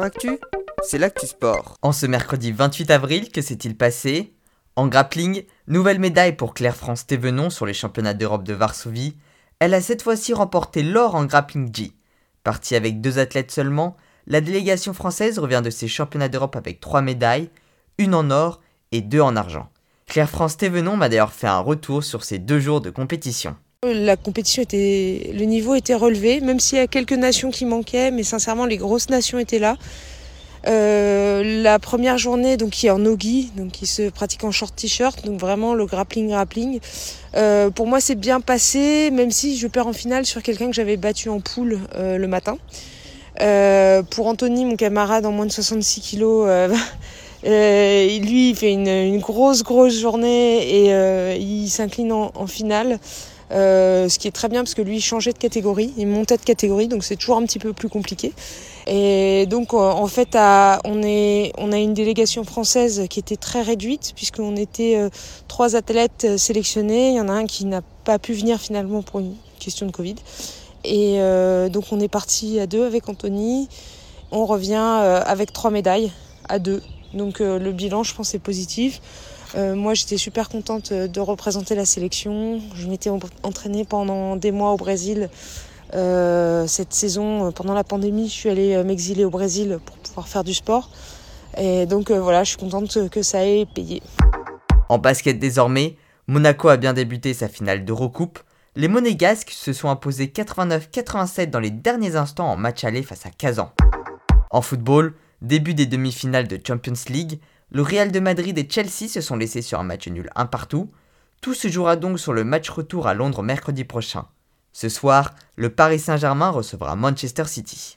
Actu, c'est l'actu sport. En ce mercredi 28 avril, que s'est-il passé? En grappling, nouvelle médaille pour Claire France Thévenon sur les championnats d'Europe de Varsovie. Elle a cette fois-ci remporté l'or en grappling G. Partie avec deux athlètes seulement, la délégation française revient de ses championnats d'Europe avec trois médailles, une en or et deux en argent. Claire France Thévenon m'a d'ailleurs fait un retour sur ces deux jours de compétition. La compétition était, le niveau était relevé, même s'il y a quelques nations qui manquaient, mais sincèrement les grosses nations étaient là. Euh, la première journée, donc qui est en nogi, donc qui se pratique en short t-shirt, donc vraiment le grappling grappling. Euh, pour moi, c'est bien passé, même si je perds en finale sur quelqu'un que j'avais battu en poule euh, le matin. pour Anthony, mon camarade en moins de 66 kilos, lui, il fait une, grosse grosse journée et il s'incline en, finale. Euh, ce qui est très bien parce que lui il changeait de catégorie, il montait de catégorie, donc c'est toujours un petit peu plus compliqué. Et donc euh, en fait on, a une délégation française qui était très réduite puisqu'on était euh, trois athlètes sélectionnés, il y en a un qui n'a pas pu venir finalement pour une question de Covid. Et donc on est parti à deux avec Anthony, on revient avec trois médailles à deux. Donc le bilan je pense est positif. Euh, moi, j'étais super contente euh, de représenter la sélection. Je m'étais entraînée pendant des mois au Brésil. Euh, cette saison, pendant la pandémie, je suis allée m'exiler au Brésil pour pouvoir faire du sport. Et donc voilà, je suis contente que ça ait payé. En basket désormais, Monaco a bien débuté sa finale d'Eurocoupe. Les Monégasques se sont imposés 89-87 dans les derniers instants en match aller face à Kazan. En football, début des demi-finales de Champions League, le Real de Madrid et Chelsea se sont laissés sur un match nul un partout. Tout se jouera donc sur le match retour à Londres mercredi prochain. Ce soir, le Paris Saint-Germain recevra Manchester City.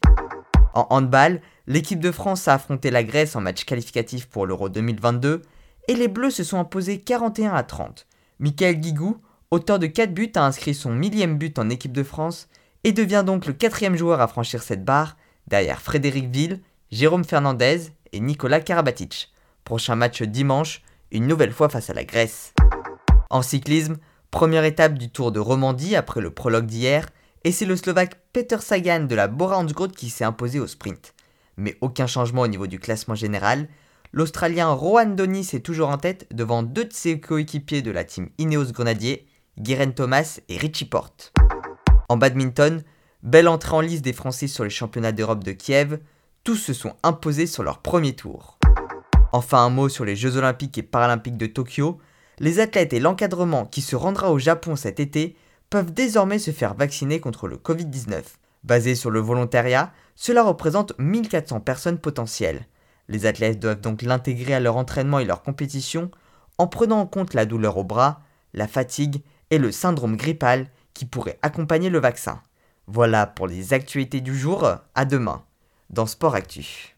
En handball, l'équipe de France a affronté la Grèce en match qualificatif pour l'Euro 2022 et les Bleus se sont imposés 41 à 30. Michael Guigou, auteur de 4 buts, a inscrit son millième but en équipe de France et devient donc le quatrième joueur à franchir cette barre, derrière Frédéric Ville, Jérôme Fernandez et Nicolas Karabatic. Prochain match dimanche, une nouvelle fois face à la Grèce. En cyclisme, première étape du Tour de Romandie après le prologue d'hier, et c'est le Slovaque Peter Sagan de la Bora Hansgrohe qui s'est imposé au sprint. Mais aucun changement au niveau du classement général. L'Australien Rohan Donis est toujours en tête devant deux de ses coéquipiers de la team Ineos Grenadier, Guérin Thomas et Richie Porte. En badminton, belle entrée en lice des Français sur les championnats d'Europe de Kiev, tous se sont imposés sur leur premier tour. Enfin un mot sur les Jeux olympiques et paralympiques de Tokyo. Les athlètes et l'encadrement qui se rendra au Japon cet été peuvent désormais se faire vacciner contre le Covid-19. Basé sur le volontariat, cela représente 1400 personnes potentielles. Les athlètes doivent donc l'intégrer à leur entraînement et leur compétition en prenant en compte la douleur au bras, la fatigue et le syndrome grippal qui pourrait accompagner le vaccin. Voilà pour les actualités du jour, à demain dans Sport Actu.